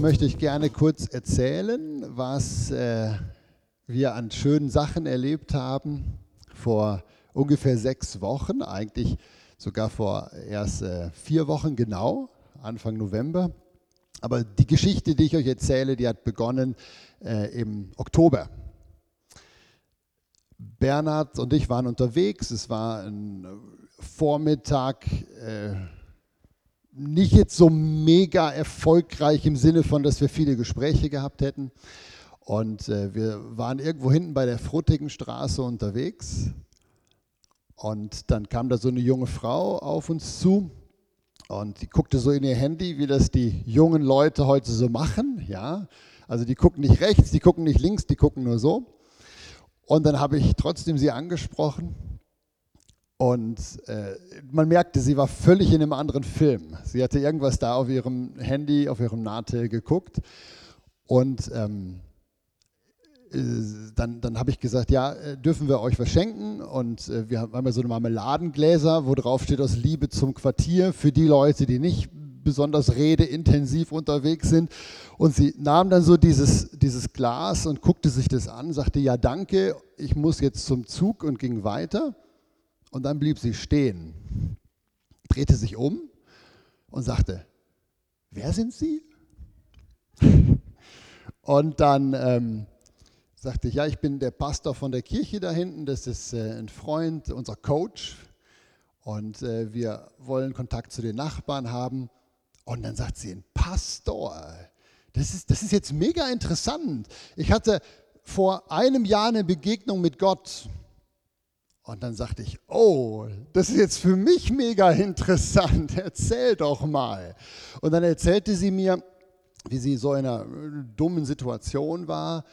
Möchte euch gerne kurz erzählen, was äh, wir an schönen Sachen erlebt haben vor ungefähr sechs Wochen, eigentlich sogar vor erst äh, vier Wochen genau, Anfang November. Aber die Geschichte, die ich euch erzähle, die hat begonnen äh, im Oktober. Bernhard und ich waren unterwegs. Es war ein Vormittag, äh, nicht jetzt so mega erfolgreich im Sinne von, dass wir viele Gespräche gehabt hätten. Und äh, wir waren irgendwo hinten bei der Fruttigen Straße unterwegs. Und dann kam da so eine junge Frau auf uns zu und die guckte so in ihr Handy, wie das die jungen Leute heute so machen. Ja? Also die gucken nicht rechts, die gucken nicht links, die gucken nur so. Und dann habe ich trotzdem sie angesprochen. Und äh, man merkte, sie war völlig in einem anderen Film. Sie hatte irgendwas da auf ihrem Handy, auf ihrem Nahtel geguckt. Und ähm, äh, dann, dann habe ich gesagt, ja, äh, dürfen wir euch was schenken? Und äh, wir haben ja so eine Marmeladengläser, wo drauf steht aus Liebe zum Quartier für die Leute, die nicht besonders redeintensiv unterwegs sind. Und sie nahm dann so dieses, dieses Glas und guckte sich das an, sagte, ja danke, ich muss jetzt zum Zug und ging weiter. Und dann blieb sie stehen, drehte sich um und sagte, wer sind Sie? Und dann ähm, sagte ich, ja, ich bin der Pastor von der Kirche da hinten, das ist äh, ein Freund, unser Coach. Und äh, wir wollen Kontakt zu den Nachbarn haben. Und dann sagt sie, ein Pastor. Das ist, das ist jetzt mega interessant. Ich hatte vor einem Jahr eine Begegnung mit Gott. Und dann sagte ich, oh, das ist jetzt für mich mega interessant. Erzähl doch mal. Und dann erzählte sie mir, wie sie so in einer dummen Situation war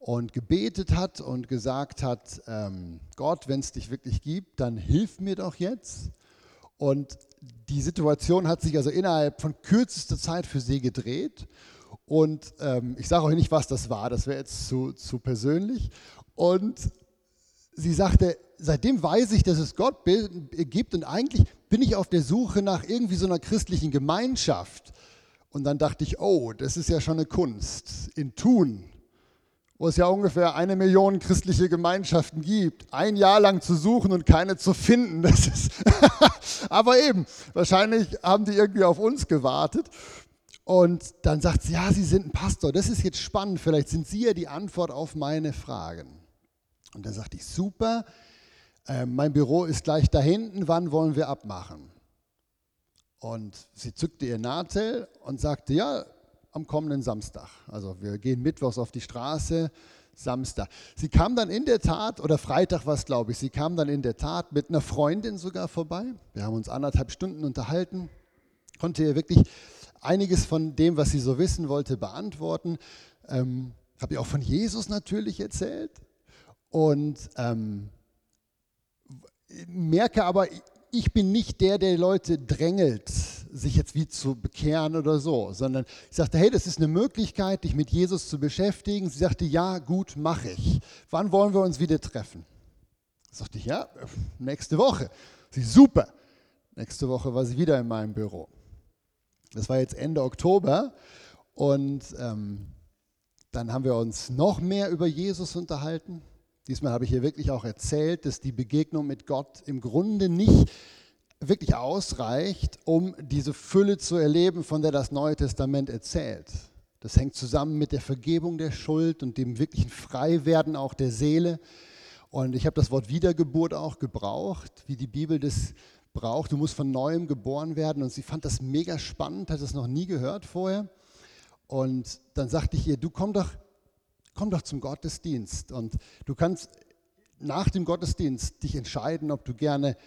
und gebetet hat und gesagt hat, ähm, Gott, wenn es dich wirklich gibt, dann hilf mir doch jetzt. Und die Situation hat sich also innerhalb von kürzester Zeit für sie gedreht. Und ähm, ich sage euch nicht, was das war, das wäre jetzt zu, zu persönlich. Und sie sagte, seitdem weiß ich, dass es Gott gibt und eigentlich bin ich auf der Suche nach irgendwie so einer christlichen Gemeinschaft. Und dann dachte ich, oh, das ist ja schon eine Kunst in Tun wo es ja ungefähr eine Million christliche Gemeinschaften gibt, ein Jahr lang zu suchen und keine zu finden. Das ist Aber eben, wahrscheinlich haben die irgendwie auf uns gewartet. Und dann sagt sie, ja, Sie sind ein Pastor, das ist jetzt spannend, vielleicht sind Sie ja die Antwort auf meine Fragen. Und dann sagte ich, super, äh, mein Büro ist gleich da hinten, wann wollen wir abmachen? Und sie zückte ihr Nadel und sagte, ja, am kommenden Samstag. Also wir gehen mittwochs auf die Straße, Samstag. Sie kam dann in der Tat, oder Freitag war es, glaube ich, sie kam dann in der Tat mit einer Freundin sogar vorbei. Wir haben uns anderthalb Stunden unterhalten, konnte ihr wirklich einiges von dem, was sie so wissen wollte, beantworten. Ähm, Habe ihr auch von Jesus natürlich erzählt und ähm, merke aber, ich bin nicht der, der Leute drängelt, sich jetzt wie zu bekehren oder so, sondern ich sagte, hey, das ist eine Möglichkeit, dich mit Jesus zu beschäftigen. Sie sagte, ja, gut, mache ich. Wann wollen wir uns wieder treffen? Sagte ich, ja, nächste Woche. Sie, super. Nächste Woche war sie wieder in meinem Büro. Das war jetzt Ende Oktober und ähm, dann haben wir uns noch mehr über Jesus unterhalten. Diesmal habe ich ihr wirklich auch erzählt, dass die Begegnung mit Gott im Grunde nicht wirklich ausreicht, um diese Fülle zu erleben, von der das Neue Testament erzählt. Das hängt zusammen mit der Vergebung der Schuld und dem wirklichen Freiwerden auch der Seele. Und ich habe das Wort Wiedergeburt auch gebraucht, wie die Bibel das braucht. Du musst von neuem geboren werden. Und sie fand das mega spannend, hat das noch nie gehört vorher. Und dann sagte ich ihr, du komm doch komm doch zum Gottesdienst und du kannst nach dem Gottesdienst dich entscheiden, ob du gerne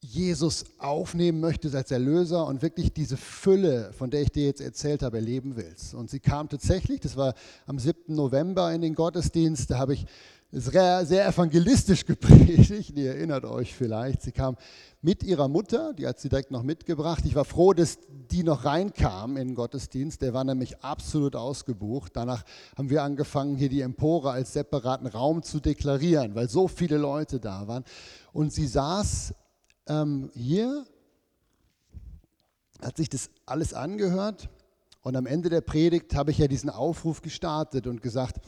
Jesus aufnehmen möchtest als Erlöser und wirklich diese Fülle, von der ich dir jetzt erzählt habe, erleben willst. Und sie kam tatsächlich, das war am 7. November in den Gottesdienst, da habe ich sehr, sehr evangelistisch gepredigt, ihr erinnert euch vielleicht. Sie kam mit ihrer Mutter, die hat sie direkt noch mitgebracht. Ich war froh, dass die noch reinkam in den Gottesdienst, der war nämlich absolut ausgebucht. Danach haben wir angefangen, hier die Empore als separaten Raum zu deklarieren, weil so viele Leute da waren. Und sie saß ähm, hier, hat sich das alles angehört und am Ende der Predigt habe ich ja diesen Aufruf gestartet und gesagt,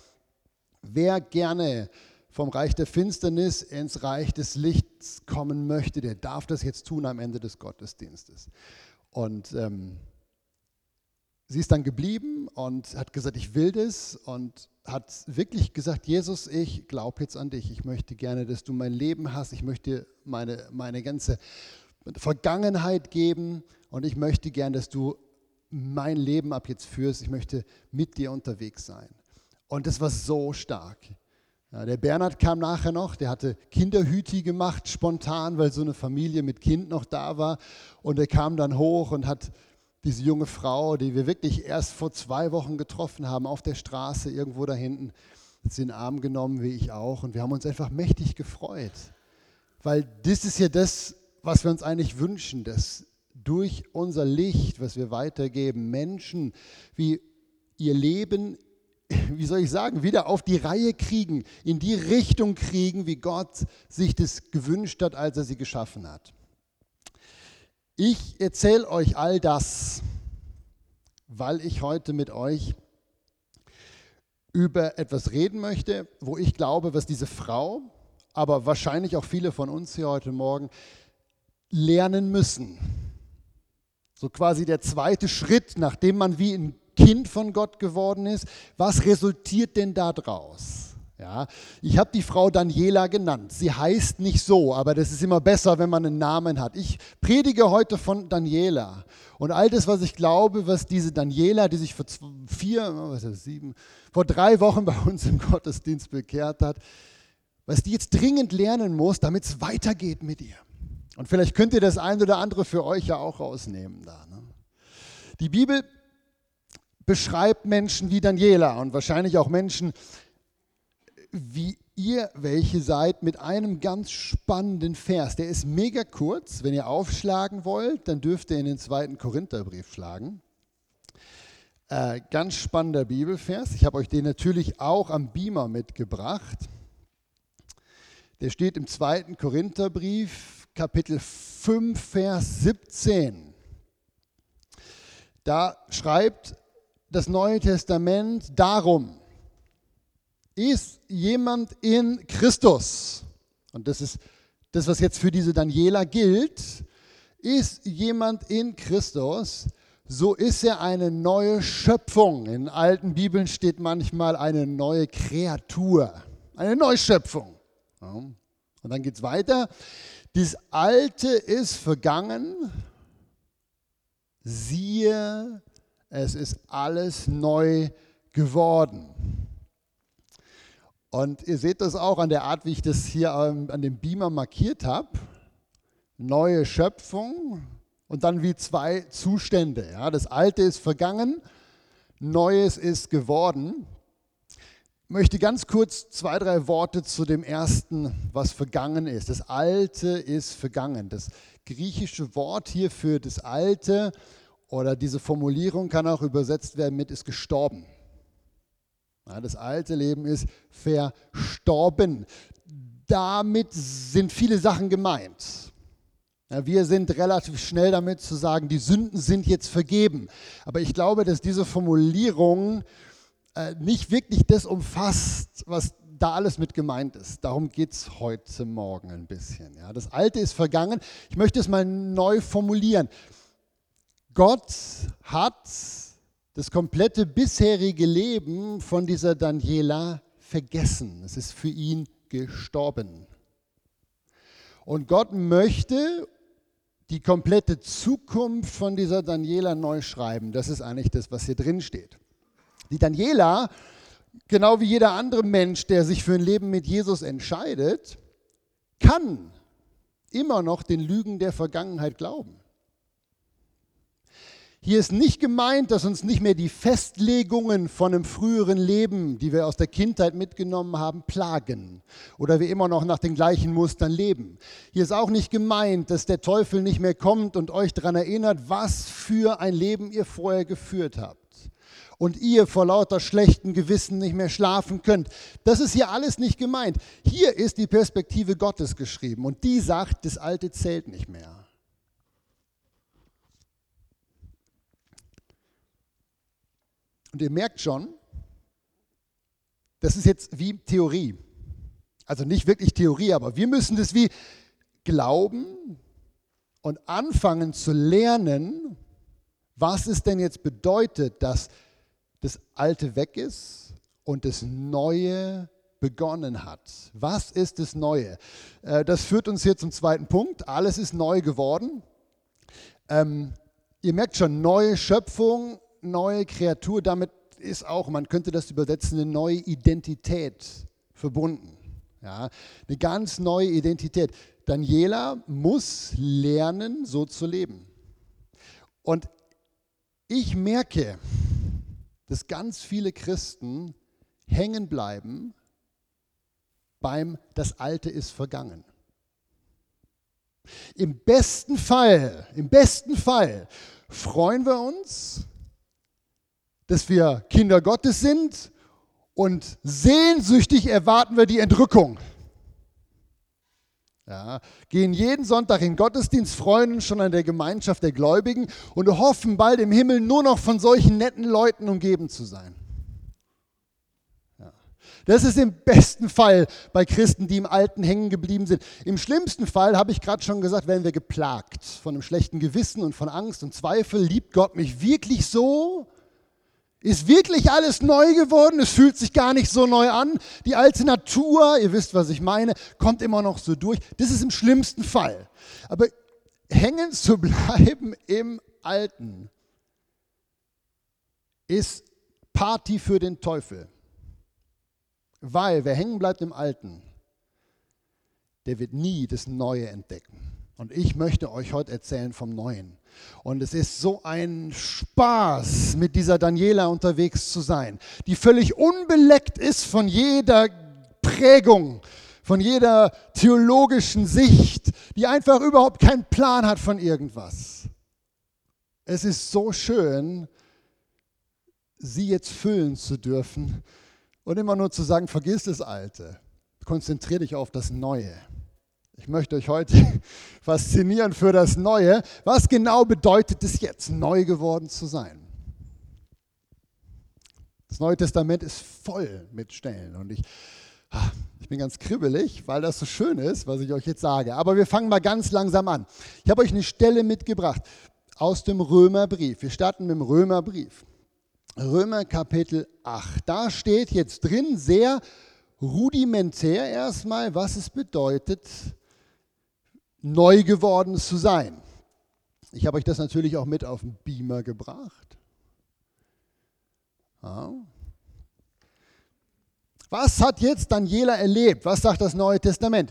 wer gerne vom Reich der Finsternis ins Reich des Lichts kommen möchte, der darf das jetzt tun am Ende des Gottesdienstes. Und ähm, sie ist dann geblieben und hat gesagt, ich will das und hat wirklich gesagt, Jesus, ich glaube jetzt an dich. Ich möchte gerne, dass du mein Leben hast. Ich möchte meine, meine ganze Vergangenheit geben und ich möchte gerne, dass du mein Leben ab jetzt führst. Ich möchte mit dir unterwegs sein. Und das war so stark. Ja, der Bernhard kam nachher noch, der hatte Kinderhüti gemacht, spontan, weil so eine Familie mit Kind noch da war. Und er kam dann hoch und hat diese junge Frau, die wir wirklich erst vor zwei Wochen getroffen haben, auf der Straße irgendwo da hinten, hat sie in den Arm genommen, wie ich auch. Und wir haben uns einfach mächtig gefreut. Weil das ist ja das, was wir uns eigentlich wünschen, dass durch unser Licht, was wir weitergeben, Menschen wie ihr Leben, wie soll ich sagen, wieder auf die Reihe kriegen, in die Richtung kriegen, wie Gott sich das gewünscht hat, als er sie geschaffen hat. Ich erzähle euch all das, weil ich heute mit euch über etwas reden möchte, wo ich glaube, was diese Frau, aber wahrscheinlich auch viele von uns hier heute Morgen lernen müssen. So quasi der zweite Schritt, nachdem man wie ein Kind von Gott geworden ist. Was resultiert denn daraus? Ja, ich habe die Frau Daniela genannt. Sie heißt nicht so, aber das ist immer besser, wenn man einen Namen hat. Ich predige heute von Daniela. Und all das, was ich glaube, was diese Daniela, die sich vor vier, was ist das, sieben, vor drei Wochen bei uns im Gottesdienst bekehrt hat, was die jetzt dringend lernen muss, damit es weitergeht mit ihr. Und vielleicht könnt ihr das ein oder andere für euch ja auch rausnehmen da. Ne? Die Bibel beschreibt Menschen wie Daniela und wahrscheinlich auch Menschen, wie ihr welche seid mit einem ganz spannenden Vers. Der ist mega kurz. Wenn ihr aufschlagen wollt, dann dürft ihr in den zweiten Korintherbrief schlagen. Äh, ganz spannender Bibelvers. Ich habe euch den natürlich auch am Beamer mitgebracht. Der steht im zweiten Korintherbrief, Kapitel 5, Vers 17. Da schreibt das Neue Testament darum, ist jemand in Christus, und das ist das, was jetzt für diese Daniela gilt, ist jemand in Christus, so ist er eine neue Schöpfung. In alten Bibeln steht manchmal eine neue Kreatur, eine Neuschöpfung. Und dann geht es weiter. Das Alte ist vergangen. Siehe, es ist alles neu geworden. Und ihr seht das auch an der Art, wie ich das hier an dem Beamer markiert habe. Neue Schöpfung und dann wie zwei Zustände. Ja, das Alte ist vergangen, Neues ist geworden. Ich möchte ganz kurz zwei, drei Worte zu dem ersten, was vergangen ist. Das Alte ist vergangen. Das griechische Wort hier für das Alte oder diese Formulierung kann auch übersetzt werden mit ist gestorben. Ja, das alte Leben ist verstorben. Damit sind viele Sachen gemeint. Ja, wir sind relativ schnell damit zu sagen, die Sünden sind jetzt vergeben. Aber ich glaube, dass diese Formulierung äh, nicht wirklich das umfasst, was da alles mit gemeint ist. Darum geht es heute Morgen ein bisschen. Ja, das Alte ist vergangen. Ich möchte es mal neu formulieren. Gott hat das komplette bisherige Leben von dieser Daniela vergessen. Es ist für ihn gestorben. Und Gott möchte die komplette Zukunft von dieser Daniela neu schreiben. Das ist eigentlich das, was hier drin steht. Die Daniela, genau wie jeder andere Mensch, der sich für ein Leben mit Jesus entscheidet, kann immer noch den Lügen der Vergangenheit glauben. Hier ist nicht gemeint, dass uns nicht mehr die Festlegungen von einem früheren Leben, die wir aus der Kindheit mitgenommen haben, plagen oder wir immer noch nach den gleichen Mustern leben. Hier ist auch nicht gemeint, dass der Teufel nicht mehr kommt und euch daran erinnert, was für ein Leben ihr vorher geführt habt und ihr vor lauter schlechten Gewissen nicht mehr schlafen könnt. Das ist hier alles nicht gemeint. Hier ist die Perspektive Gottes geschrieben und die sagt, das Alte zählt nicht mehr. Und ihr merkt schon, das ist jetzt wie Theorie. Also nicht wirklich Theorie, aber wir müssen das wie glauben und anfangen zu lernen, was es denn jetzt bedeutet, dass das Alte weg ist und das Neue begonnen hat. Was ist das Neue? Äh, das führt uns hier zum zweiten Punkt. Alles ist neu geworden. Ähm, ihr merkt schon, neue Schöpfung, neue Kreatur, damit ist auch, man könnte das übersetzen, eine neue Identität verbunden. Ja, eine ganz neue Identität. Daniela muss lernen, so zu leben. Und ich merke, dass ganz viele Christen hängen bleiben beim Das Alte ist vergangen. Im besten Fall, im besten Fall freuen wir uns, dass wir Kinder Gottes sind und sehnsüchtig erwarten wir die Entrückung. Ja, gehen jeden Sonntag in Gottesdienst, freuen uns schon an der Gemeinschaft der Gläubigen und hoffen bald im Himmel nur noch von solchen netten Leuten umgeben zu sein. Das ist im besten Fall bei Christen, die im Alten hängen geblieben sind. Im schlimmsten Fall, habe ich gerade schon gesagt, werden wir geplagt von einem schlechten Gewissen und von Angst und Zweifel. Liebt Gott mich wirklich so? Ist wirklich alles neu geworden? Es fühlt sich gar nicht so neu an. Die alte Natur, ihr wisst, was ich meine, kommt immer noch so durch. Das ist im schlimmsten Fall. Aber hängen zu bleiben im Alten ist Party für den Teufel. Weil wer hängen bleibt im Alten, der wird nie das Neue entdecken. Und ich möchte euch heute erzählen vom Neuen. Und es ist so ein Spaß, mit dieser Daniela unterwegs zu sein, die völlig unbeleckt ist von jeder Prägung, von jeder theologischen Sicht, die einfach überhaupt keinen Plan hat von irgendwas. Es ist so schön, sie jetzt füllen zu dürfen und immer nur zu sagen, vergiss das Alte, konzentriere dich auf das Neue. Ich möchte euch heute faszinieren für das Neue. Was genau bedeutet es jetzt, neu geworden zu sein? Das Neue Testament ist voll mit Stellen und ich, ah, ich bin ganz kribbelig, weil das so schön ist, was ich euch jetzt sage. Aber wir fangen mal ganz langsam an. Ich habe euch eine Stelle mitgebracht aus dem Römerbrief. Wir starten mit dem Römerbrief. Römer Kapitel 8. Da steht jetzt drin sehr rudimentär erstmal, was es bedeutet, neu geworden zu sein. Ich habe euch das natürlich auch mit auf den Beamer gebracht. Ja. Was hat jetzt Daniela erlebt? Was sagt das Neue Testament?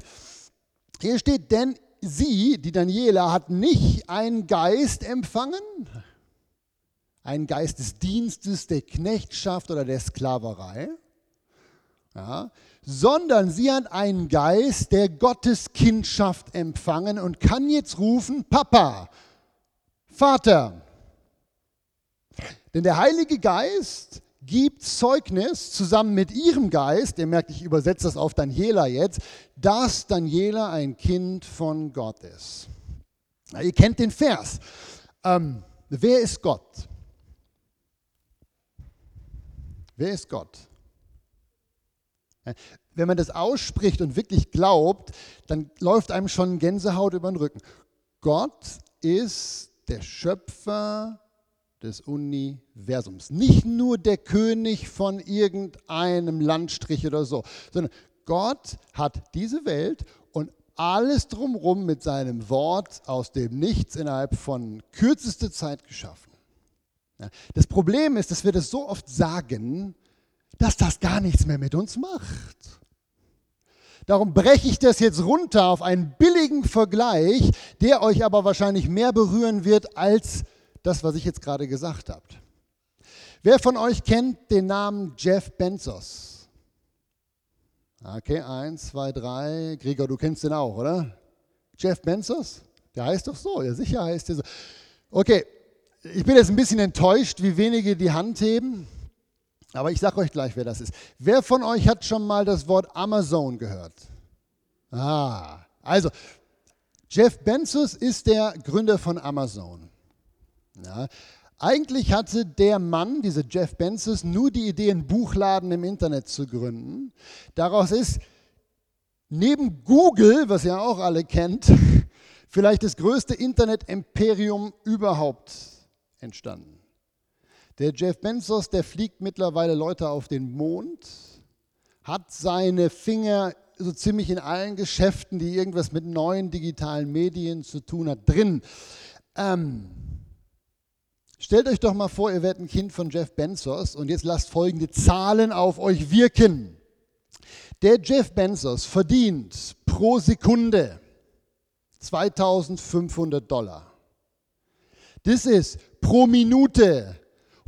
Hier steht, denn sie, die Daniela, hat nicht einen Geist empfangen, einen Geist des Dienstes, der Knechtschaft oder der Sklaverei, ja, sondern sie hat einen Geist der Gotteskindschaft empfangen und kann jetzt rufen, Papa, Vater. Denn der Heilige Geist gibt Zeugnis zusammen mit ihrem Geist, ihr merkt, ich übersetze das auf Daniela jetzt, dass Daniela ein Kind von Gott ist. Ja, ihr kennt den Vers. Ähm, wer ist Gott? Wer ist Gott? Wenn man das ausspricht und wirklich glaubt, dann läuft einem schon Gänsehaut über den Rücken. Gott ist der Schöpfer des Universums. Nicht nur der König von irgendeinem Landstrich oder so, sondern Gott hat diese Welt und alles drumherum mit seinem Wort aus dem Nichts innerhalb von kürzester Zeit geschaffen. Das Problem ist, dass wir das so oft sagen, dass das gar nichts mehr mit uns macht. Darum breche ich das jetzt runter auf einen billigen Vergleich, der euch aber wahrscheinlich mehr berühren wird als das, was ich jetzt gerade gesagt habe. Wer von euch kennt den Namen Jeff Bezos? Okay, eins, zwei, drei. Gregor, du kennst den auch, oder? Jeff Bezos? Der heißt doch so, ja sicher heißt der so. Okay, ich bin jetzt ein bisschen enttäuscht, wie wenige die Hand heben. Aber ich sage euch gleich, wer das ist. Wer von euch hat schon mal das Wort Amazon gehört? Ah, also Jeff Bezos ist der Gründer von Amazon. Ja, eigentlich hatte der Mann, dieser Jeff Bezos, nur die Idee, einen Buchladen im Internet zu gründen. Daraus ist neben Google, was ihr auch alle kennt, vielleicht das größte Internet-Imperium überhaupt entstanden. Der Jeff Bezos, der fliegt mittlerweile Leute auf den Mond, hat seine Finger so ziemlich in allen Geschäften, die irgendwas mit neuen digitalen Medien zu tun hat, drin. Ähm, stellt euch doch mal vor, ihr werdet ein Kind von Jeff Bezos und jetzt lasst folgende Zahlen auf euch wirken. Der Jeff Bezos verdient pro Sekunde 2500 Dollar. Das ist pro Minute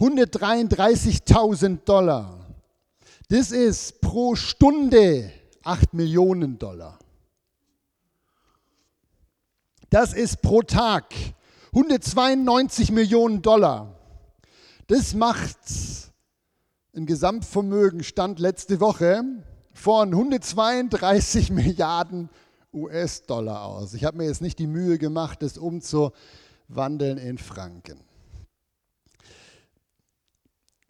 133.000 Dollar. Das ist pro Stunde 8 Millionen Dollar. Das ist pro Tag 192 Millionen Dollar. Das macht ein Gesamtvermögen, stand letzte Woche, von 132 Milliarden US-Dollar aus. Ich habe mir jetzt nicht die Mühe gemacht, das umzuwandeln in Franken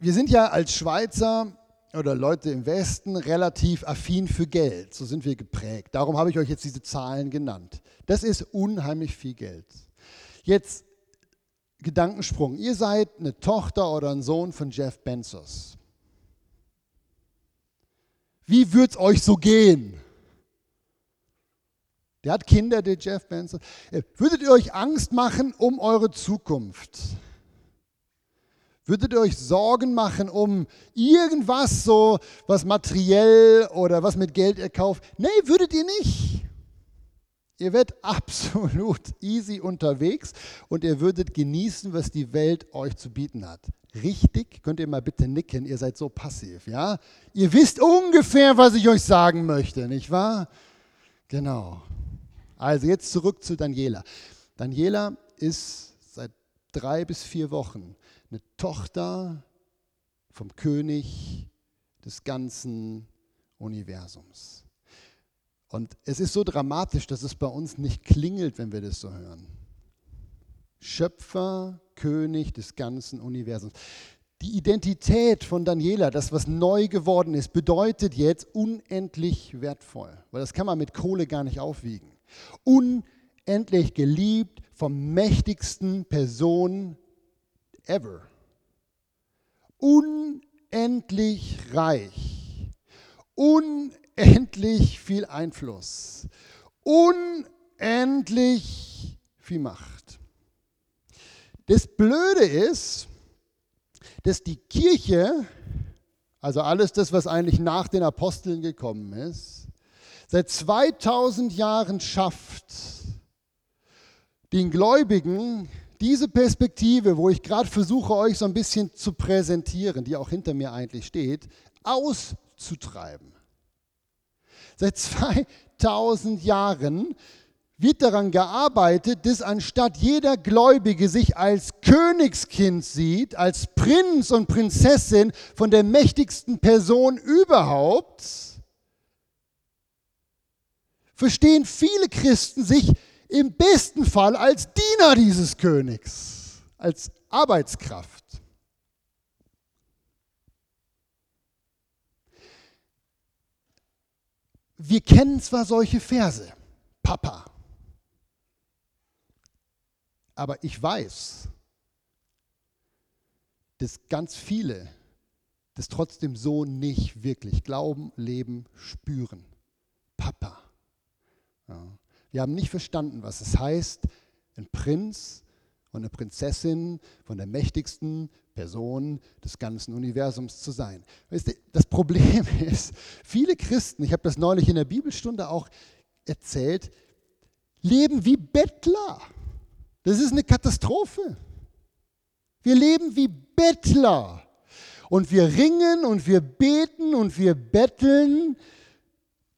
wir sind ja als Schweizer oder Leute im Westen relativ affin für Geld. So sind wir geprägt. Darum habe ich euch jetzt diese Zahlen genannt. Das ist unheimlich viel Geld. Jetzt Gedankensprung. Ihr seid eine Tochter oder ein Sohn von Jeff Bezos. Wie wird es euch so gehen? Der hat Kinder, der Jeff Bezos. Würdet ihr euch Angst machen um eure Zukunft? Würdet ihr euch Sorgen machen um irgendwas, so was materiell oder was mit Geld ihr kauft? Nee, würdet ihr nicht. Ihr werdet absolut easy unterwegs und ihr würdet genießen, was die Welt euch zu bieten hat. Richtig? Könnt ihr mal bitte nicken, ihr seid so passiv, ja? Ihr wisst ungefähr, was ich euch sagen möchte, nicht wahr? Genau. Also jetzt zurück zu Daniela. Daniela ist seit drei bis vier Wochen eine Tochter vom König des ganzen Universums. Und es ist so dramatisch, dass es bei uns nicht klingelt, wenn wir das so hören. Schöpfer, König des ganzen Universums. Die Identität von Daniela, das, was neu geworden ist, bedeutet jetzt unendlich wertvoll, weil das kann man mit Kohle gar nicht aufwiegen. Unendlich geliebt vom mächtigsten Person ever. Unendlich reich, unendlich viel Einfluss, unendlich viel Macht. Das Blöde ist, dass die Kirche, also alles das, was eigentlich nach den Aposteln gekommen ist, seit 2000 Jahren schafft, den Gläubigen diese Perspektive, wo ich gerade versuche, euch so ein bisschen zu präsentieren, die auch hinter mir eigentlich steht, auszutreiben. Seit 2000 Jahren wird daran gearbeitet, dass anstatt jeder Gläubige sich als Königskind sieht, als Prinz und Prinzessin von der mächtigsten Person überhaupt, verstehen viele Christen sich im besten Fall als Diener dieses Königs, als Arbeitskraft. Wir kennen zwar solche Verse, Papa, aber ich weiß, dass ganz viele das trotzdem so nicht wirklich glauben, leben, spüren. Papa. Ja. Wir haben nicht verstanden, was es heißt, ein Prinz und eine Prinzessin von der mächtigsten Person des ganzen Universums zu sein. Das Problem ist, viele Christen, ich habe das neulich in der Bibelstunde auch erzählt, leben wie Bettler. Das ist eine Katastrophe. Wir leben wie Bettler. Und wir ringen und wir beten und wir betteln,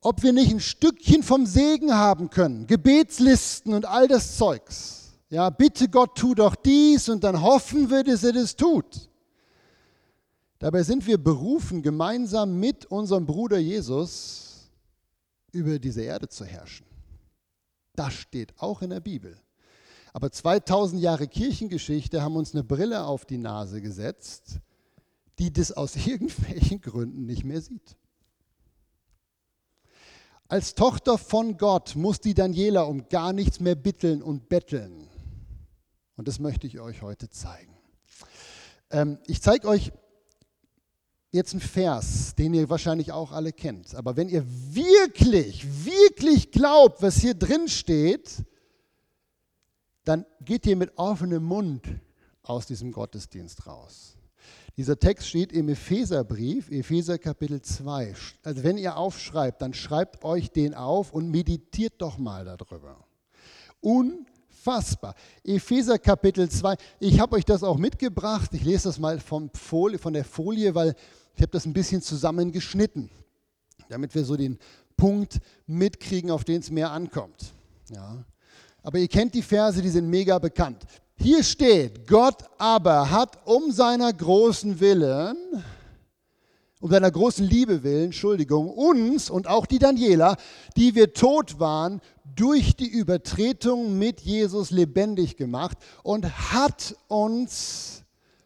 ob wir nicht ein Stückchen vom Segen haben können. Gebetslisten und all das Zeugs. Ja, bitte Gott, tu doch dies und dann hoffen wir, dass er das tut. Dabei sind wir berufen, gemeinsam mit unserem Bruder Jesus über diese Erde zu herrschen. Das steht auch in der Bibel. Aber 2000 Jahre Kirchengeschichte haben uns eine Brille auf die Nase gesetzt, die das aus irgendwelchen Gründen nicht mehr sieht. Als Tochter von Gott muss die Daniela um gar nichts mehr bitteln und betteln. Und das möchte ich euch heute zeigen. Ähm, ich zeige euch jetzt einen Vers, den ihr wahrscheinlich auch alle kennt. Aber wenn ihr wirklich, wirklich glaubt, was hier drin steht, dann geht ihr mit offenem Mund aus diesem Gottesdienst raus. Dieser Text steht im Epheserbrief, Epheser Kapitel 2. Also wenn ihr aufschreibt, dann schreibt euch den auf und meditiert doch mal darüber. Un Unfassbar. Epheser Kapitel 2. Ich habe euch das auch mitgebracht. Ich lese das mal von der Folie, weil ich habe das ein bisschen zusammengeschnitten, damit wir so den Punkt mitkriegen, auf den es mehr ankommt. Ja. Aber ihr kennt die Verse, die sind mega bekannt. Hier steht, Gott aber hat um seiner großen Willen, um seiner großen Liebe willen, Entschuldigung, uns und auch die Daniela, die wir tot waren, durch die Übertretung mit Jesus lebendig gemacht und hat uns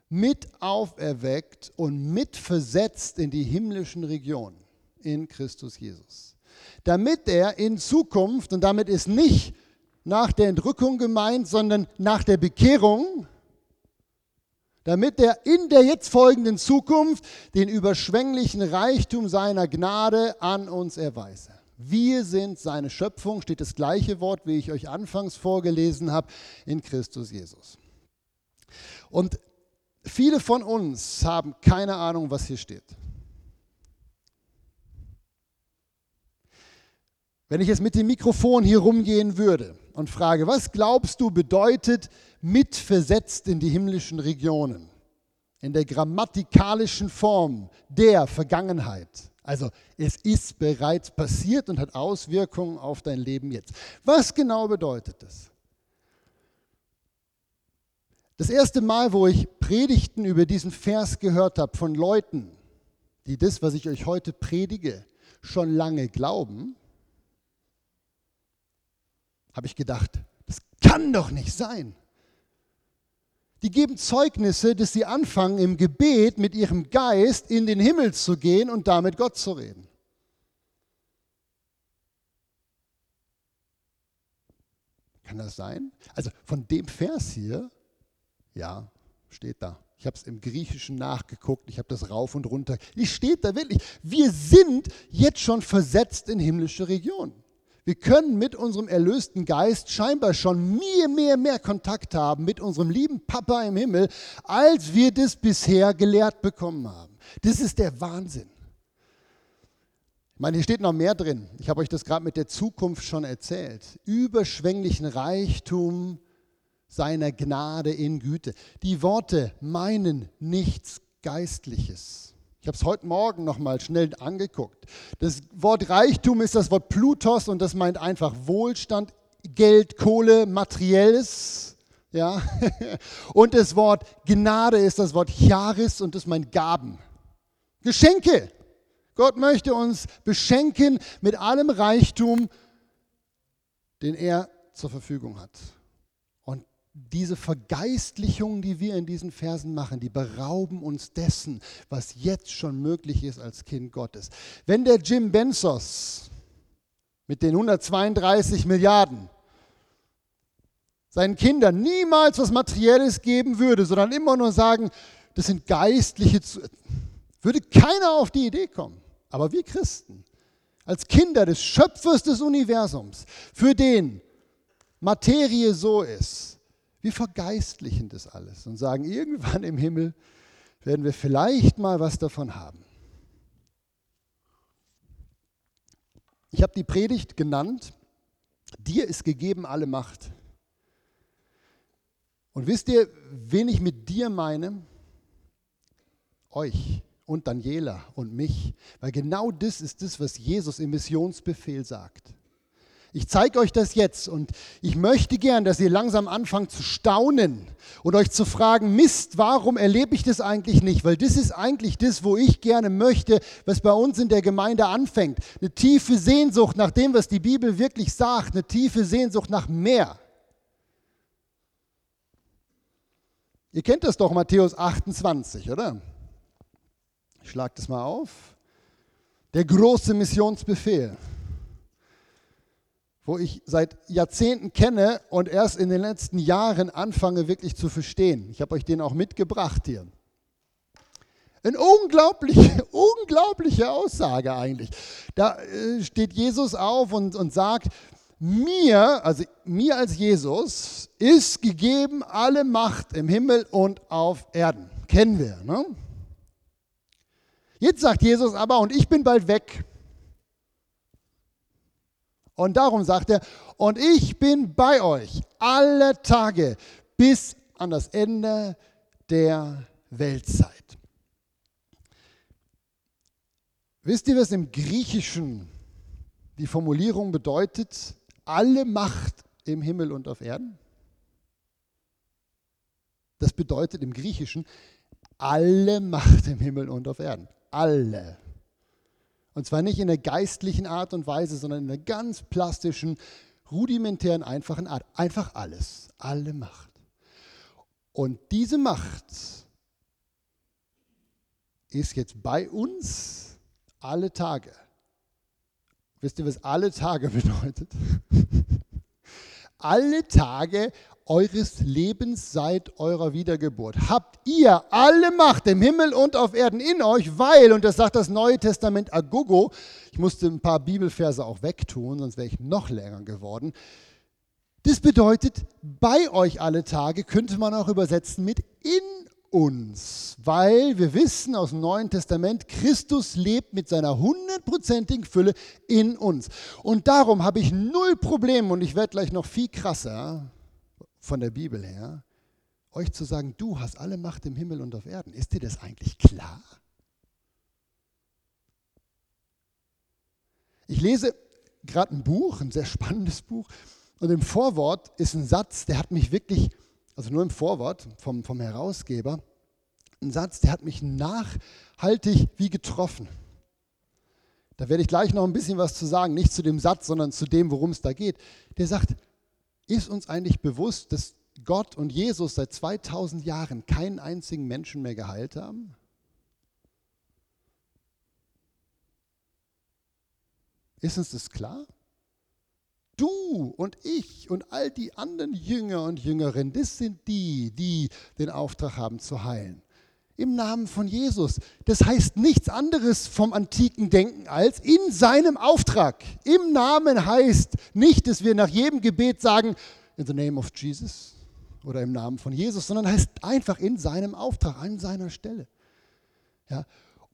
mit auferweckt und mit versetzt in die himmlischen Regionen in Christus Jesus. Damit er in Zukunft, und damit ist nicht nach der Entrückung gemeint, sondern nach der Bekehrung, damit er in der jetzt folgenden Zukunft den überschwänglichen Reichtum seiner Gnade an uns erweise. Wir sind seine Schöpfung, steht das gleiche Wort, wie ich euch anfangs vorgelesen habe, in Christus Jesus. Und viele von uns haben keine Ahnung, was hier steht. Wenn ich jetzt mit dem Mikrofon hier rumgehen würde und frage, was glaubst du bedeutet mitversetzt in die himmlischen Regionen? In der grammatikalischen Form der Vergangenheit. Also es ist bereits passiert und hat Auswirkungen auf dein Leben jetzt. Was genau bedeutet das? Das erste Mal, wo ich Predigten über diesen Vers gehört habe von Leuten, die das, was ich euch heute predige, schon lange glauben, habe ich gedacht, das kann doch nicht sein. Die geben Zeugnisse, dass sie anfangen, im Gebet mit ihrem Geist in den Himmel zu gehen und damit Gott zu reden. Kann das sein? Also von dem Vers hier, ja, steht da. Ich habe es im Griechischen nachgeguckt, ich habe das rauf und runter. Es steht da wirklich. Wir sind jetzt schon versetzt in himmlische Regionen. Wir können mit unserem erlösten Geist scheinbar schon mehr, mehr, mehr Kontakt haben mit unserem lieben Papa im Himmel, als wir das bisher gelehrt bekommen haben. Das ist der Wahnsinn. Ich meine, hier steht noch mehr drin. Ich habe euch das gerade mit der Zukunft schon erzählt. Überschwänglichen Reichtum seiner Gnade in Güte. Die Worte meinen nichts Geistliches. Ich habe es heute Morgen noch mal schnell angeguckt. Das Wort Reichtum ist das Wort Plutos und das meint einfach Wohlstand, Geld, Kohle, Materielles. Ja? Und das Wort Gnade ist das Wort Charis und das meint Gaben. Geschenke. Gott möchte uns beschenken mit allem Reichtum, den er zur Verfügung hat diese Vergeistlichung, die wir in diesen Versen machen, die berauben uns dessen, was jetzt schon möglich ist als Kind Gottes. Wenn der Jim Benzos mit den 132 Milliarden seinen Kindern niemals was Materielles geben würde, sondern immer nur sagen, das sind geistliche, würde keiner auf die Idee kommen. Aber wir Christen, als Kinder des Schöpfers des Universums, für den Materie so ist, Wir vergeistlichen das alles und sagen, irgendwann im Himmel werden wir vielleicht mal was davon haben. Ich habe die Predigt genannt, dir ist gegeben alle Macht. Und wisst ihr, wen ich mit dir meine? Euch und Daniela und mich. Weil genau das ist das, was Jesus im Missionsbefehl sagt. Ich zeige euch das jetzt und ich möchte gern, dass ihr langsam anfangt zu staunen und euch zu fragen, Mist, warum erlebe ich das eigentlich nicht? Weil das ist eigentlich das, wo ich gerne möchte, was bei uns in der Gemeinde anfängt. Eine tiefe Sehnsucht nach dem, was die Bibel wirklich sagt, eine tiefe Sehnsucht nach mehr. Ihr kennt das doch, Matthäus 28, oder? Ich schlage das mal auf. Der große Missionsbefehl wo ich seit Jahrzehnten kenne und erst in den letzten Jahren anfange wirklich zu verstehen. Ich habe euch den auch mitgebracht hier. Eine unglaubliche, unglaubliche Aussage eigentlich. Da äh, steht Jesus auf und, und sagt, mir, also mir als Jesus, ist gegeben alle Macht im Himmel und auf Erden. Kennen wir. Ne? Jetzt sagt Jesus aber, und ich bin bald weg. Und darum sagt er, und ich bin bei euch alle Tage bis an das Ende der Weltzeit. Wisst ihr, was im Griechischen die Formulierung bedeutet? Alle Macht im Himmel und auf Erden? Das bedeutet im Griechischen alle Macht im Himmel und auf Erden. Alle. Und zwar nicht in der geistlichen Art und Weise, sondern in einer ganz plastischen, rudimentären, einfachen Art. Einfach alles, alle Macht. Und diese Macht ist jetzt bei uns alle Tage. Wisst ihr, was alle Tage bedeutet? Alle Tage eures Lebens seit eurer Wiedergeburt habt ihr alle Macht im Himmel und auf Erden in euch, weil, und das sagt das Neue Testament agogo, ich musste ein paar Bibelverse auch wegtun, sonst wäre ich noch länger geworden. Das bedeutet, bei euch alle Tage könnte man auch übersetzen mit in uns, weil wir wissen aus dem Neuen Testament, Christus lebt mit seiner hundertprozentigen Fülle in uns. Und darum habe ich null Probleme und ich werde gleich noch viel krasser von der Bibel her, euch zu sagen, du hast alle Macht im Himmel und auf Erden. Ist dir das eigentlich klar? Ich lese gerade ein Buch, ein sehr spannendes Buch, und im Vorwort ist ein Satz, der hat mich wirklich, also nur im Vorwort vom, vom Herausgeber, ein Satz, der hat mich nachhaltig wie getroffen. Da werde ich gleich noch ein bisschen was zu sagen, nicht zu dem Satz, sondern zu dem, worum es da geht. Der sagt, ist uns eigentlich bewusst, dass Gott und Jesus seit 2000 Jahren keinen einzigen Menschen mehr geheilt haben? Ist uns das klar? Du und ich und all die anderen Jünger und Jüngerinnen, das sind die, die den Auftrag haben zu heilen im Namen von Jesus. Das heißt nichts anderes vom antiken Denken als in seinem Auftrag. Im Namen heißt nicht, dass wir nach jedem Gebet sagen, in the name of Jesus oder im Namen von Jesus, sondern heißt einfach in seinem Auftrag, an seiner Stelle. Ja?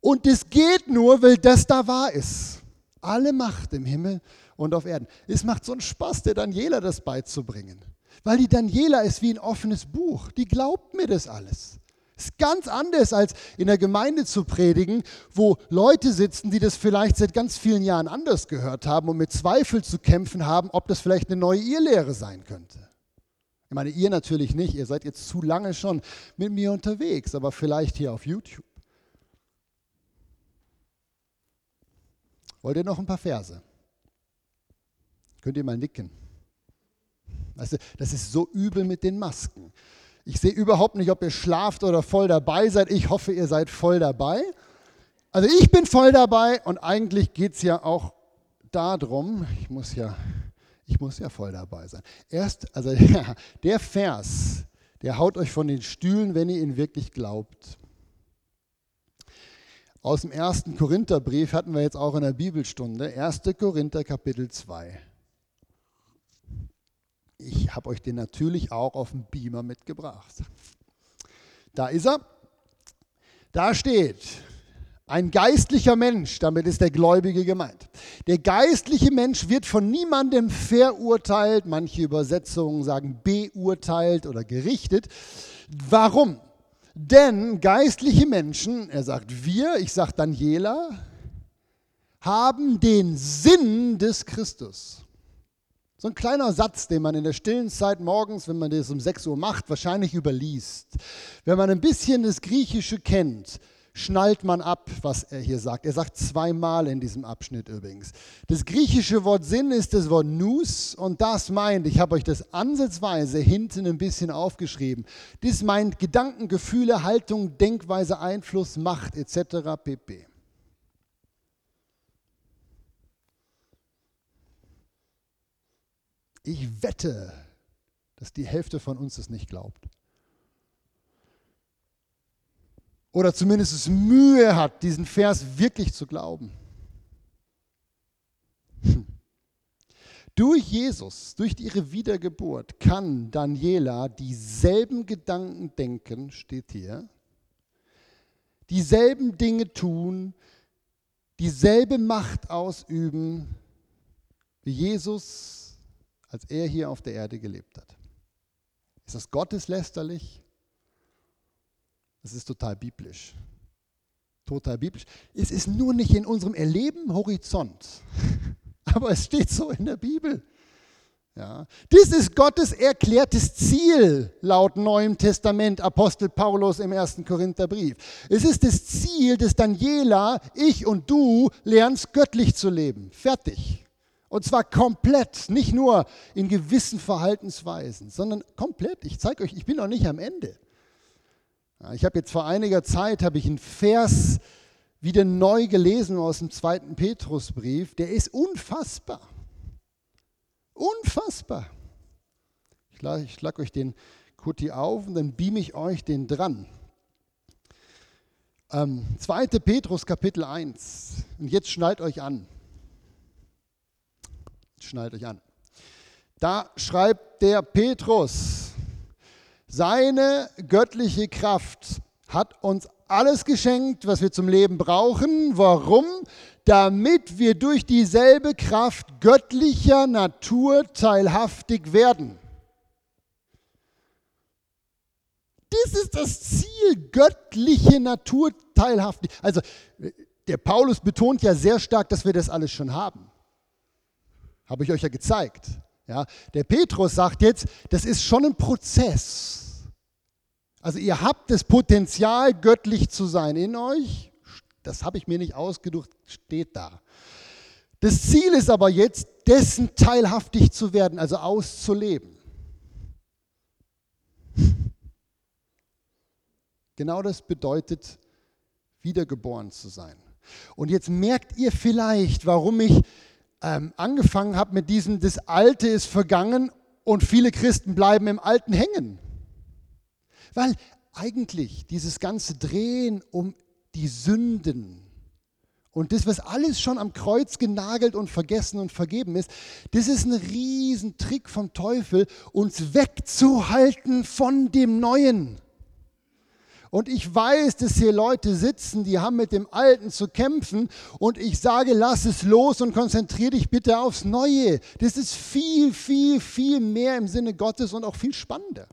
Und das geht nur, weil das da wahr ist. Alle Macht im Himmel und auf Erden. Es macht so einen Spaß, der Daniela das beizubringen. Weil die Daniela ist wie ein offenes Buch. Die glaubt mir das alles. Ist ganz anders als in der Gemeinde zu predigen, wo Leute sitzen, die das vielleicht seit ganz vielen Jahren anders gehört haben und mit Zweifel zu kämpfen haben, ob das vielleicht eine neue Irrlehre sein könnte. Ich meine, ihr natürlich nicht, ihr seid jetzt zu lange schon mit mir unterwegs, aber vielleicht hier auf YouTube. Wollt ihr noch ein paar Verse? Könnt ihr mal nicken? Du, das ist so übel mit den Masken. Ich sehe überhaupt nicht, ob ihr schlaft oder voll dabei seid. Ich hoffe, ihr seid voll dabei. Also ich bin voll dabei und eigentlich geht es ja auch darum, ich muss ja, ich muss ja voll dabei sein. Erst, also der, der Vers, der haut euch von den Stühlen, wenn ihr ihn wirklich glaubt. Aus dem ersten Korintherbrief hatten wir jetzt auch in der Bibelstunde, 1. Korinther Kapitel 2. ich habe euch den natürlich auch auf dem Beamer mitgebracht. Da ist er. Da steht, ein geistlicher Mensch, damit ist der Gläubige gemeint. Der geistliche Mensch wird von niemandem verurteilt, manche Übersetzungen sagen beurteilt oder gerichtet. Warum? Denn geistliche Menschen, er sagt wir, ich sage Daniela, haben den Sinn des Christus. So ein kleiner Satz, den man in der stillen Zeit morgens, wenn man das um 6 Uhr macht, wahrscheinlich überliest. Wenn man ein bisschen das Griechische kennt, schnallt man ab, was er hier sagt. Er sagt zweimal in diesem Abschnitt übrigens. Das griechische Wort Sinn ist das Wort Nous und das meint, ich habe euch das ansatzweise hinten ein bisschen aufgeschrieben, das meint Gedanken, Gefühle, Haltung, Denkweise, Einfluss, Macht etc. pp. Ich wette, dass die Hälfte von uns es nicht glaubt. Oder zumindest es Mühe hat, diesen Vers wirklich zu glauben. Hm. Durch Jesus, durch ihre Wiedergeburt, kann Daniela dieselben Gedanken denken, steht hier, dieselben Dinge tun, dieselbe Macht ausüben, wie Jesus als er hier auf der Erde gelebt hat. Ist das gotteslästerlich? Das ist total biblisch. Total biblisch. Es ist nur nicht in unserem Erleben Horizont, aber es steht so in der Bibel. Ja. Das ist Gottes erklärtes Ziel laut Neuem Testament, Apostel Paulus im ersten Korintherbrief. Es ist das Ziel, dass Daniela, ich und du lernst göttlich zu leben. Fertig. Und zwar komplett, nicht nur in gewissen Verhaltensweisen, sondern komplett. Ich zeige euch, ich bin noch nicht am Ende. Ich habe jetzt vor einiger Zeit habe ich einen Vers wieder neu gelesen aus dem zweiten Petrusbrief. Der ist unfassbar. Unfassbar. Ich schlage schlag euch den Kuti auf und dann beame ich euch den dran. Ähm, 2. Petrus Kapitel 1. Und jetzt schnallt euch an. Schnallt euch an. Da schreibt der Petrus, seine göttliche Kraft hat uns alles geschenkt, was wir zum Leben brauchen. Warum? Damit wir durch dieselbe Kraft göttlicher Natur teilhaftig werden. Das ist das Ziel, göttliche Natur teilhaftig. Also der Paulus betont ja sehr stark, dass wir das alles schon haben. Habe ich euch ja gezeigt. Ja, der Petrus sagt jetzt, das ist schon ein Prozess. Also ihr habt das Potenzial, göttlich zu sein in euch. Das habe ich mir nicht ausgedacht, steht da. Das Ziel ist aber jetzt, dessen teilhaftig zu werden, also auszuleben. Genau das bedeutet, wiedergeboren zu sein. Und jetzt merkt ihr vielleicht, warum ich ähm, angefangen habe mit diesem, das Alte ist vergangen und viele Christen bleiben im Alten hängen. Weil eigentlich dieses ganze Drehen um die Sünden und das, was alles schon am Kreuz genagelt und vergessen und vergeben ist, das ist ein Riesentrick vom Teufel, uns wegzuhalten von dem Neuen. Und ich weiß, dass hier Leute sitzen, die haben mit dem Alten zu kämpfen. Und ich sage, lass es los und konzentriere dich bitte aufs Neue. Das ist viel, viel, viel mehr im Sinne Gottes und auch viel spannender.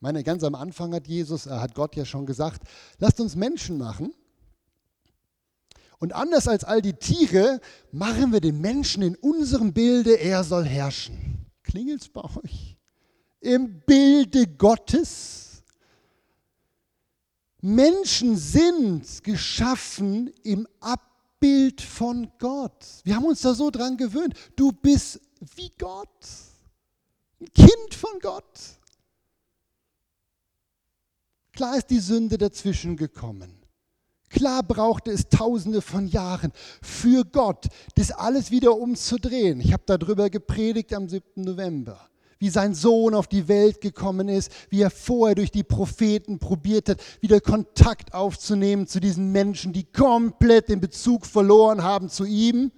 Meine, ganz am Anfang hat Jesus, äh, hat Gott ja schon gesagt, lasst uns Menschen machen und anders als all die Tiere machen wir den Menschen in unserem Bilde, er soll herrschen. Klingelt es bei euch? Im Bilde Gottes. Menschen sind geschaffen im Abbild von Gott. Wir haben uns da so dran gewöhnt. Du bist wie Gott. Ein Kind von Gott. Klar ist die Sünde dazwischen gekommen. Klar brauchte es tausende von Jahren für Gott, das alles wieder umzudrehen. Ich habe darüber gepredigt am 7. November. wie sein Sohn auf die Welt gekommen ist, wie er vorher durch die Propheten probiert hat, wieder Kontakt aufzunehmen zu diesen Menschen, die komplett den Bezug verloren haben zu ihm.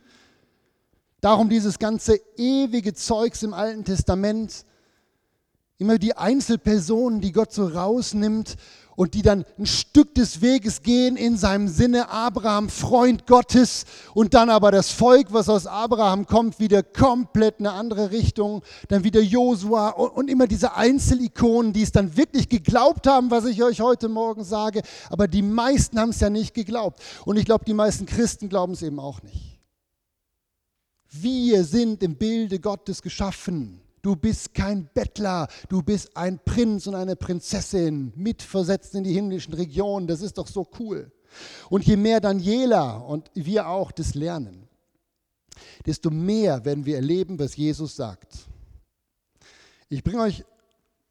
Darum dieses ganze ewige Zeugs im Alten Testament, immer die Einzelpersonen, die Gott so rausnimmt und die dann ein Stück des Weges gehen in seinem Sinne, Abraham, Freund Gottes, und dann aber das Volk, was aus Abraham kommt, wieder komplett eine andere Richtung, dann wieder Josua und, und immer diese Einzelikonen, die es dann wirklich geglaubt haben, was ich euch heute Morgen sage, aber die meisten haben es ja nicht geglaubt. Und ich glaube, die meisten Christen glauben es eben auch nicht. Wir sind im Bilde Gottes geschaffen. Du bist kein Bettler, du bist ein Prinz und eine Prinzessin, mitversetzt in die himmlischen Regionen. Das ist doch so cool. Und je mehr Daniela und wir auch das lernen, desto mehr werden wir erleben, was Jesus sagt. Ich bringe euch,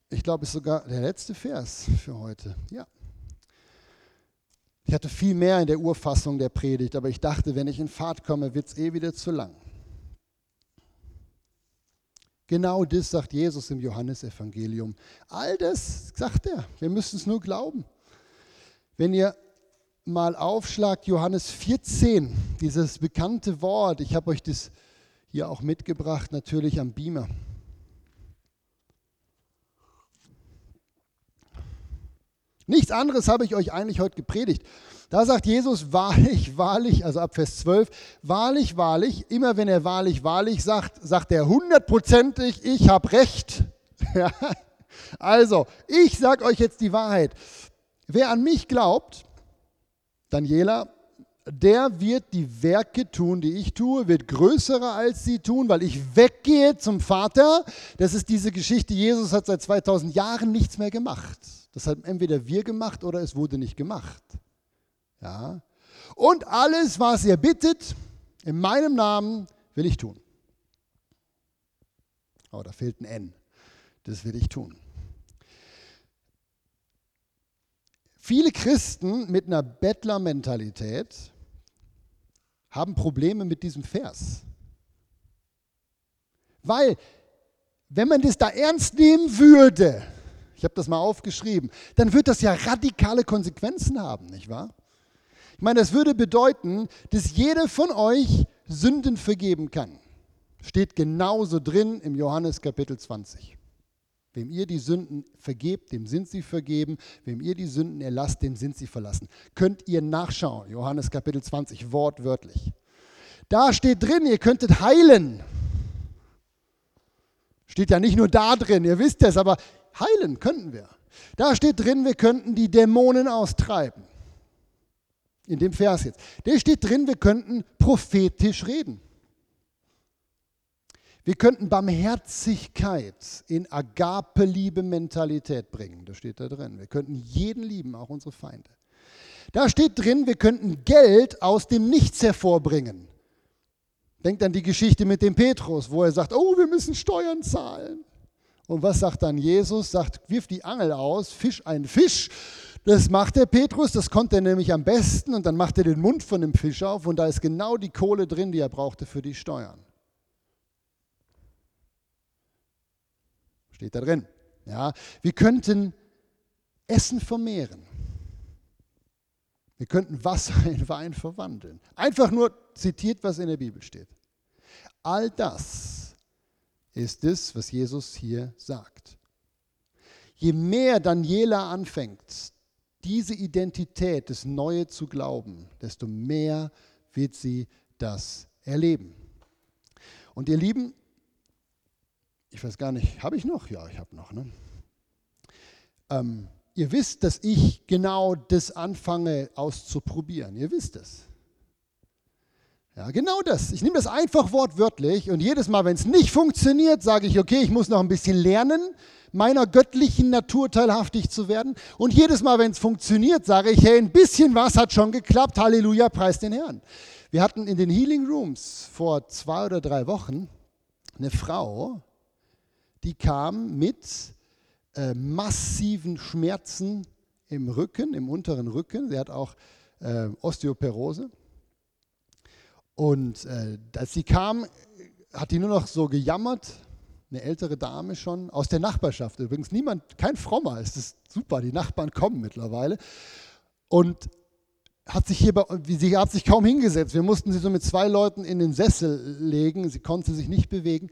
ich glaube, es ist sogar der letzte Vers für heute. Ja. Ich hatte viel mehr in der Urfassung der Predigt, aber ich dachte, wenn ich in Fahrt komme, wird es eh wieder zu lang. Genau das sagt Jesus im Johannesevangelium. All das sagt er. Wir müssen es nur glauben. Wenn ihr mal aufschlagt, Johannes 14, dieses bekannte Wort, ich habe euch das hier auch mitgebracht, natürlich am Beamer. Nichts anderes habe ich euch eigentlich heute gepredigt. Da sagt Jesus, wahrlich, wahrlich, also ab Vers 12, wahrlich, wahrlich, immer wenn er wahrlich, wahrlich sagt, sagt er hundertprozentig, ich habe recht. also, ich sage euch jetzt die Wahrheit. Wer an mich glaubt, Daniela, der wird die Werke tun, die ich tue, wird größere als sie tun, weil ich weggehe zum Vater. Das ist diese Geschichte, Jesus hat seit 2000 Jahren nichts mehr gemacht. Das haben entweder wir gemacht oder es wurde nicht gemacht. Ja. Und alles, was ihr bittet, in meinem Namen will ich tun. Oh, da fehlt ein N. Das will ich tun. Viele Christen mit einer Bettlermentalität haben Probleme mit diesem Vers. Weil, wenn man das da ernst nehmen würde, ich habe das mal aufgeschrieben, dann wird das ja radikale Konsequenzen haben, nicht wahr? Ich meine, das würde bedeuten, dass jeder von euch Sünden vergeben kann. Steht genauso drin im Johannes Kapitel 20. Wem ihr die Sünden vergebt, dem sind sie vergeben. Wem ihr die Sünden erlasst, dem sind sie verlassen. Könnt ihr nachschauen, Johannes Kapitel 20, wortwörtlich. Da steht drin, ihr könntet heilen. Steht ja nicht nur da drin, ihr wisst es, aber heilen könnten wir. Da steht drin, wir könnten die Dämonen austreiben in dem Vers jetzt. Der steht drin, wir könnten prophetisch reden. Wir könnten Barmherzigkeit in Agape-Liebe-Mentalität bringen. Das steht da drin. Wir könnten jeden lieben, auch unsere Feinde. Da steht drin, wir könnten Geld aus dem Nichts hervorbringen. Denkt an die Geschichte mit dem Petrus, wo er sagt, oh, wir müssen Steuern zahlen. Und was sagt dann Jesus? Sagt, wirf die Angel aus, fisch einen Fisch das macht der Petrus, das konnte er nämlich am besten und dann macht er den Mund von dem Fisch auf und da ist genau die Kohle drin, die er brauchte für die Steuern. Steht da drin. Ja, wir könnten Essen vermehren. Wir könnten Wasser in Wein verwandeln. Einfach nur zitiert, was in der Bibel steht. All das ist es, was Jesus hier sagt. Je mehr Daniela anfängt, diese Identität, das Neue zu glauben, desto mehr wird sie das erleben. Und ihr Lieben, ich weiß gar nicht, habe ich noch? Ja, ich habe noch. Ne? Ähm, ihr wisst, dass ich genau das anfange auszuprobieren. Ihr wisst es. Ja, genau das. Ich nehme das einfach wortwörtlich und jedes Mal, wenn es nicht funktioniert, sage ich, okay, ich muss noch ein bisschen lernen, meiner göttlichen Natur teilhaftig zu werden. Und jedes Mal, wenn es funktioniert, sage ich, hey, ein bisschen was hat schon geklappt. Halleluja, preis den Herrn. Wir hatten in den Healing Rooms vor zwei oder drei Wochen eine Frau, die kam mit äh, massiven Schmerzen im Rücken, im unteren Rücken. Sie hat auch äh, Osteoporose. Und äh, als sie kam, hat die nur noch so gejammert eine ältere Dame schon, aus der Nachbarschaft übrigens. Niemand, kein Frommer, es ist super, die Nachbarn kommen mittlerweile. Und hat sich hier, sie hat sich kaum hingesetzt. Wir mussten sie so mit zwei Leuten in den Sessel legen. Sie konnte sich nicht bewegen.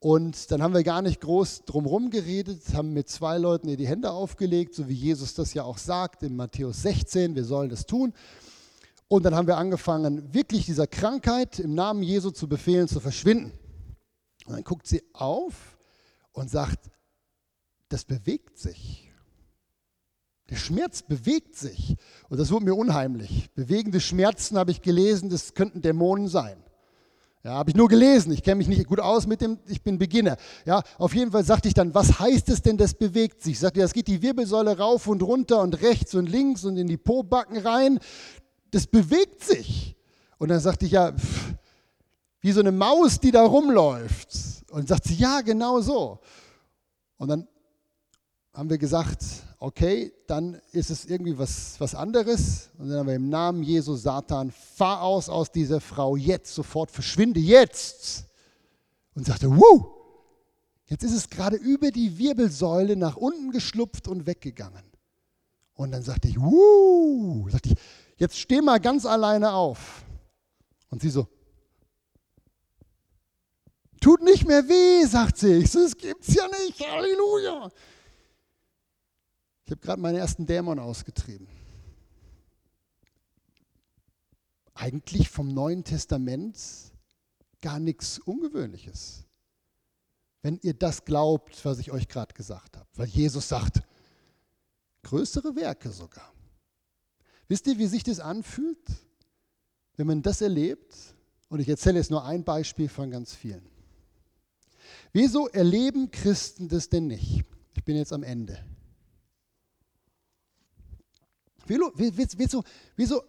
Und dann haben wir gar nicht groß drumherum geredet, haben mit zwei Leuten ihr die Hände aufgelegt, so wie Jesus das ja auch sagt in Matthäus 16, wir sollen das tun. Und dann haben wir angefangen, wirklich dieser Krankheit im Namen Jesu zu befehlen, zu verschwinden. Und dann guckt sie auf und sagt, das bewegt sich. Der Schmerz bewegt sich. Und das wurde mir unheimlich. Bewegende Schmerzen habe ich gelesen, das könnten Dämonen sein. Ja, habe ich nur gelesen. Ich kenne mich nicht gut aus mit dem, ich bin Beginner. Ja, auf jeden Fall sagte ich dann, was heißt es denn, das bewegt sich? Ich sagte, das geht die Wirbelsäule rauf und runter und rechts und links und in die Pobacken rein. Das bewegt sich. Und dann sagte ich, ja, pff, wie so eine Maus, die da rumläuft. Und sagt sie, ja, genau so. Und dann haben wir gesagt, okay, dann ist es irgendwie was, was anderes. Und dann haben wir im Namen Jesu Satan, fahr aus aus dieser Frau jetzt, sofort, verschwinde jetzt. Und sagte, wuh, jetzt ist es gerade über die Wirbelsäule nach unten geschlupft und weggegangen. Und dann sagte ich, wuh, jetzt steh mal ganz alleine auf. Und sie so, tut nicht mehr weh, sagt sie. Ich so, das gibt's ja nicht, Halleluja. Ich habe gerade meinen ersten Dämon ausgetrieben. Eigentlich vom Neuen Testament gar nichts Ungewöhnliches. Wenn ihr das glaubt, was ich euch gerade gesagt habe. Weil Jesus sagt, größere Werke sogar. Wisst ihr, wie sich das anfühlt, wenn man das erlebt? Und ich erzähle jetzt nur ein Beispiel von ganz vielen. Wieso erleben Christen das denn nicht? Ich bin jetzt am Ende. Wieso, wieso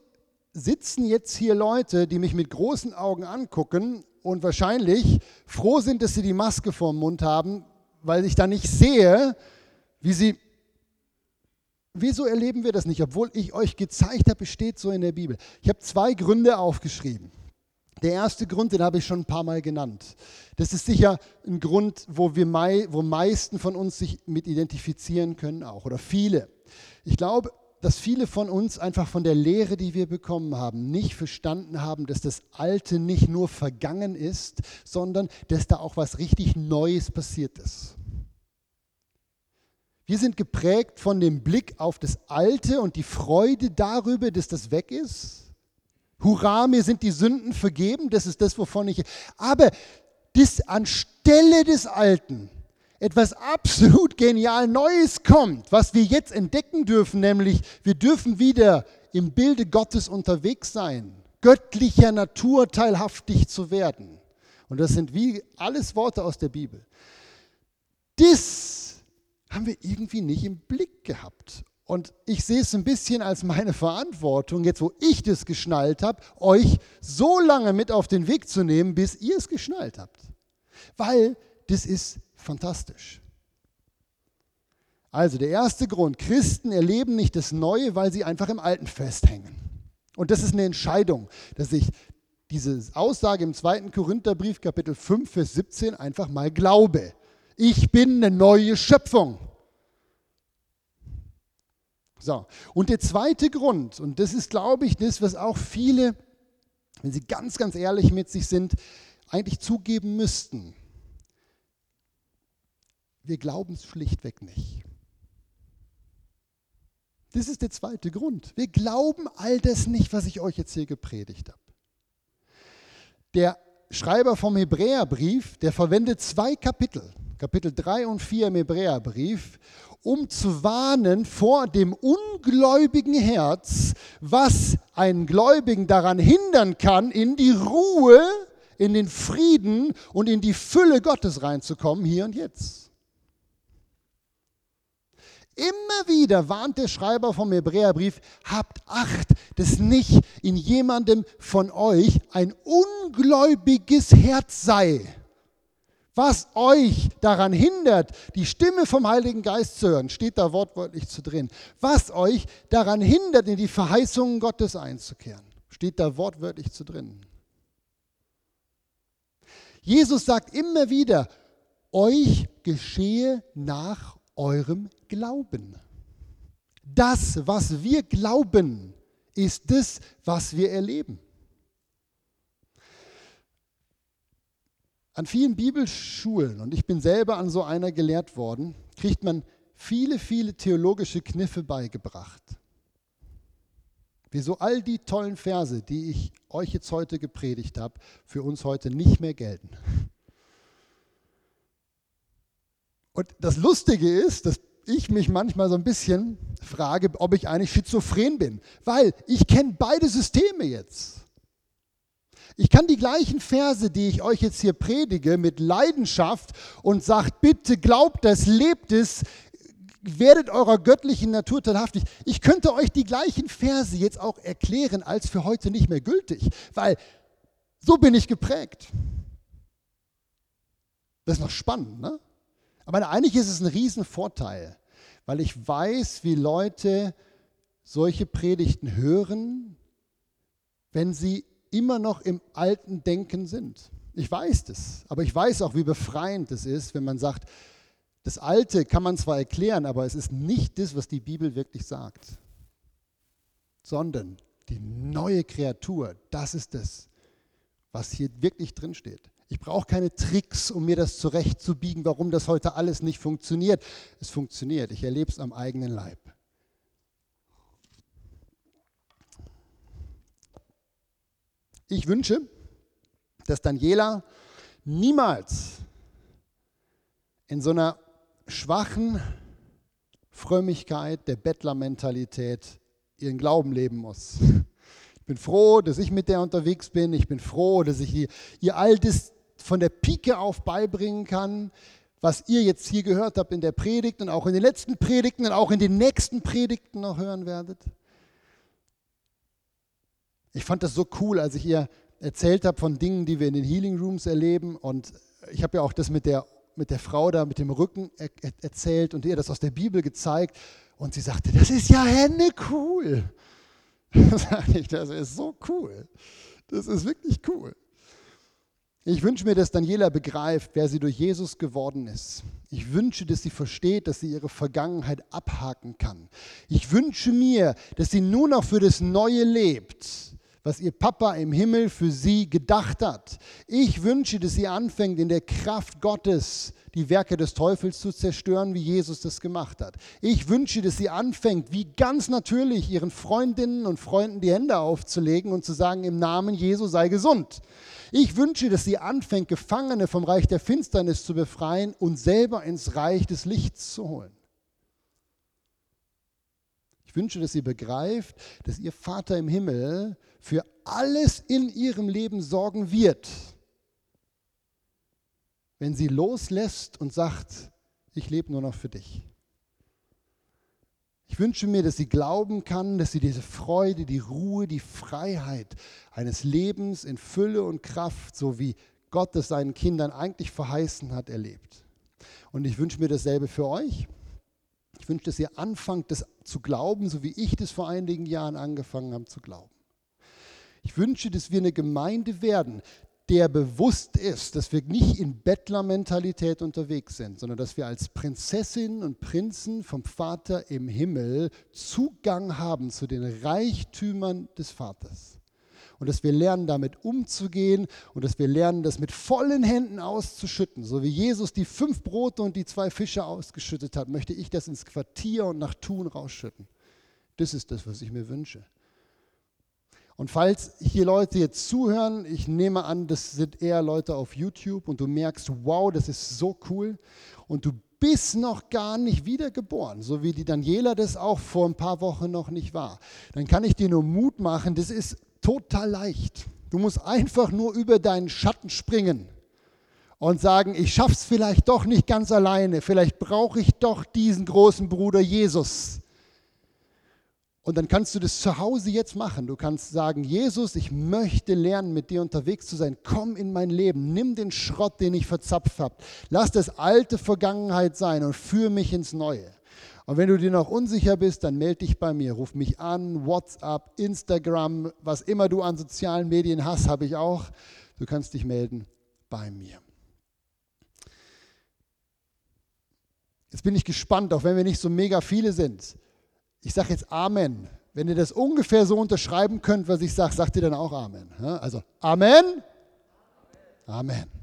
sitzen jetzt hier Leute, die mich mit großen Augen angucken und wahrscheinlich froh sind, dass sie die Maske vorm Mund haben, weil ich da nicht sehe, wie sie. Wieso erleben wir das nicht? Obwohl ich euch gezeigt habe, es steht so in der Bibel. Ich habe zwei Gründe aufgeschrieben. Der erste Grund, den habe ich schon ein paar Mal genannt. Das ist sicher ein Grund, wo wir mei wo meisten von uns sich mit identifizieren können auch oder viele. Ich glaube, dass viele von uns einfach von der Lehre, die wir bekommen haben, nicht verstanden haben, dass das Alte nicht nur vergangen ist, sondern dass da auch was richtig Neues passiert ist. Wir sind geprägt von dem Blick auf das Alte und die Freude darüber, dass das weg ist. Hurra, mir sind die Sünden vergeben, das ist das, wovon ich. Aber das anstelle des Alten etwas absolut genial Neues kommt, was wir jetzt entdecken dürfen, nämlich wir dürfen wieder im Bilde Gottes unterwegs sein, göttlicher Natur teilhaftig zu werden. Und das sind wie alles Worte aus der Bibel. Das haben wir irgendwie nicht im Blick gehabt. Und ich sehe es ein bisschen als meine Verantwortung, jetzt wo ich das geschnallt habe, euch so lange mit auf den Weg zu nehmen, bis ihr es geschnallt habt. Weil das ist fantastisch. Also der erste Grund, Christen erleben nicht das Neue, weil sie einfach im Alten festhängen. Und das ist eine Entscheidung, dass ich diese Aussage im 2. Korintherbrief, Kapitel 5, Vers 17 einfach mal glaube. Ich bin eine neue Schöpfung. So, und der zweite Grund, und das ist, glaube ich, das, was auch viele, wenn sie ganz, ganz ehrlich mit sich sind, eigentlich zugeben müssten. Wir glauben es schlichtweg nicht. Das ist der zweite Grund. Wir glauben all das nicht, was ich euch jetzt hier gepredigt habe. Der Schreiber vom Hebräerbrief, der verwendet zwei Kapitel, Kapitel 3 und 4 im Hebräerbrief, um zu warnen vor dem ungläubigen Herz, was einen Gläubigen daran hindern kann, in die Ruhe, in den Frieden und in die Fülle Gottes reinzukommen, hier und jetzt. Immer wieder warnt der Schreiber vom Hebräerbrief, habt Acht, dass nicht in jemandem von euch ein ungläubiges Herz sei, was euch daran hindert, die Stimme vom Heiligen Geist zu hören, steht da wortwörtlich zu drin, was euch daran hindert, in die Verheißungen Gottes einzukehren, steht da wortwörtlich zu drin. Jesus sagt immer wieder, euch geschehe nach eurem Glauben. Das, was wir glauben, ist das, was wir erleben. An vielen Bibelschulen, und ich bin selber an so einer gelehrt worden, kriegt man viele, viele theologische Kniffe beigebracht. Wieso all die tollen Verse, die ich euch jetzt heute gepredigt habe, für uns heute nicht mehr gelten. Und das Lustige ist, dass ich mich manchmal so ein bisschen frage, ob ich eigentlich schizophren bin, weil ich kenne beide Systeme jetzt. Ich kann die gleichen Verse, die ich euch jetzt hier predige, mit Leidenschaft und sagt, bitte glaubt es, lebt es, werdet eurer göttlichen Natur teilhaftig. Ich könnte euch die gleichen Verse jetzt auch erklären, als für heute nicht mehr gültig, weil so bin ich geprägt. Das ist noch spannend, ne? Aber eigentlich ist es ein Riesenvorteil, weil ich weiß, wie Leute solche Predigten hören, wenn sie immer noch im alten Denken sind. Ich weiß das, aber ich weiß auch, wie befreiend es ist, wenn man sagt, das Alte kann man zwar erklären, aber es ist nicht das, was die Bibel wirklich sagt, sondern die neue Kreatur, das ist das, was hier wirklich drin steht. Ich brauche keine Tricks, um mir das zurechtzubiegen, warum das heute alles nicht funktioniert. Es funktioniert. Ich erlebe es am eigenen Leib. Ich wünsche, dass Daniela niemals in so einer schwachen Frömmigkeit der Bettlermentalität ihren Glauben leben muss. Ich bin froh, dass ich mit der unterwegs bin. Ich bin froh, dass ich ihr, das von der Pike auf beibringen kann, was ihr jetzt hier gehört habt in der Predigt und auch in den letzten Predigten und auch in den nächsten Predigten noch hören werdet. Ich fand das so cool, als ich ihr erzählt habe von Dingen, die wir in den Healing Rooms erleben. Und ich habe ja auch das mit der, mit der Frau da mit dem Rücken er, er, erzählt und ihr das aus der Bibel gezeigt. Und sie sagte, das ist ja Hände cool. das ist so cool. Das ist wirklich cool. Ich wünsche mir, dass Daniela begreift, wer sie durch Jesus geworden ist. Ich wünsche, dass sie versteht, dass sie ihre Vergangenheit abhaken kann. Ich wünsche mir, dass sie nur noch für das Neue lebt was ihr Papa im Himmel für sie gedacht hat. Ich wünsche, dass sie anfängt, in der Kraft Gottes die Werke des Teufels zu zerstören, wie Jesus das gemacht hat. Ich wünsche, dass sie anfängt, wie ganz natürlich ihren Freundinnen und Freunden die Hände aufzulegen und zu sagen, im Namen Jesu sei gesund. Ich wünsche, dass sie anfängt, Gefangene vom Reich der Finsternis zu befreien und selber ins Reich des Lichts zu holen. Ich wünsche, dass sie begreift, dass ihr Vater im Himmel für alles in ihrem Leben sorgen wird, wenn sie loslässt und sagt, ich lebe nur noch für dich. Ich wünsche mir, dass sie glauben kann, dass sie diese Freude, die Ruhe, die Freiheit eines Lebens in Fülle und Kraft, so wie Gott es seinen Kindern eigentlich verheißen hat, erlebt. Und ich wünsche mir dasselbe für euch. Ich wünsche, dass ihr anfangt, das zu glauben, so wie ich das vor einigen Jahren angefangen habe zu glauben. Ich wünsche, dass wir eine Gemeinde werden, der bewusst ist, dass wir nicht in Bettlermentalität unterwegs sind, sondern dass wir als Prinzessinnen und Prinzen vom Vater im Himmel Zugang haben zu den Reichtümern des Vaters und dass wir lernen, damit umzugehen und dass wir lernen, das mit vollen Händen auszuschütten. So wie Jesus die fünf Brote und die zwei Fische ausgeschüttet hat, möchte ich das ins Quartier und nach Tun rausschütten. Das ist das, was ich mir wünsche. Und falls hier Leute jetzt zuhören, ich nehme an, das sind eher Leute auf YouTube und du merkst, wow, das ist so cool und du bist noch gar nicht wiedergeboren, so wie die Daniela das auch vor ein paar Wochen noch nicht war, dann kann ich dir nur Mut machen, das ist total leicht. Du musst einfach nur über deinen Schatten springen und sagen, ich schaff's vielleicht doch nicht ganz alleine, vielleicht brauche ich doch diesen großen Bruder Jesus. Und dann kannst du das zu Hause jetzt machen. Du kannst sagen, Jesus, ich möchte lernen, mit dir unterwegs zu sein. Komm in mein Leben. Nimm den Schrott, den ich verzapft habe. Lass das alte Vergangenheit sein und führe mich ins Neue. Und wenn du dir noch unsicher bist, dann melde dich bei mir. Ruf mich an, WhatsApp, Instagram, was immer du an sozialen Medien hast, habe ich auch. Du kannst dich melden bei mir. Jetzt bin ich gespannt, auch wenn wir nicht so mega viele sind. Ich sage jetzt Amen. Wenn ihr das ungefähr so unterschreiben könnt, was ich sage, sagt ihr dann auch Amen. Also Amen. Amen.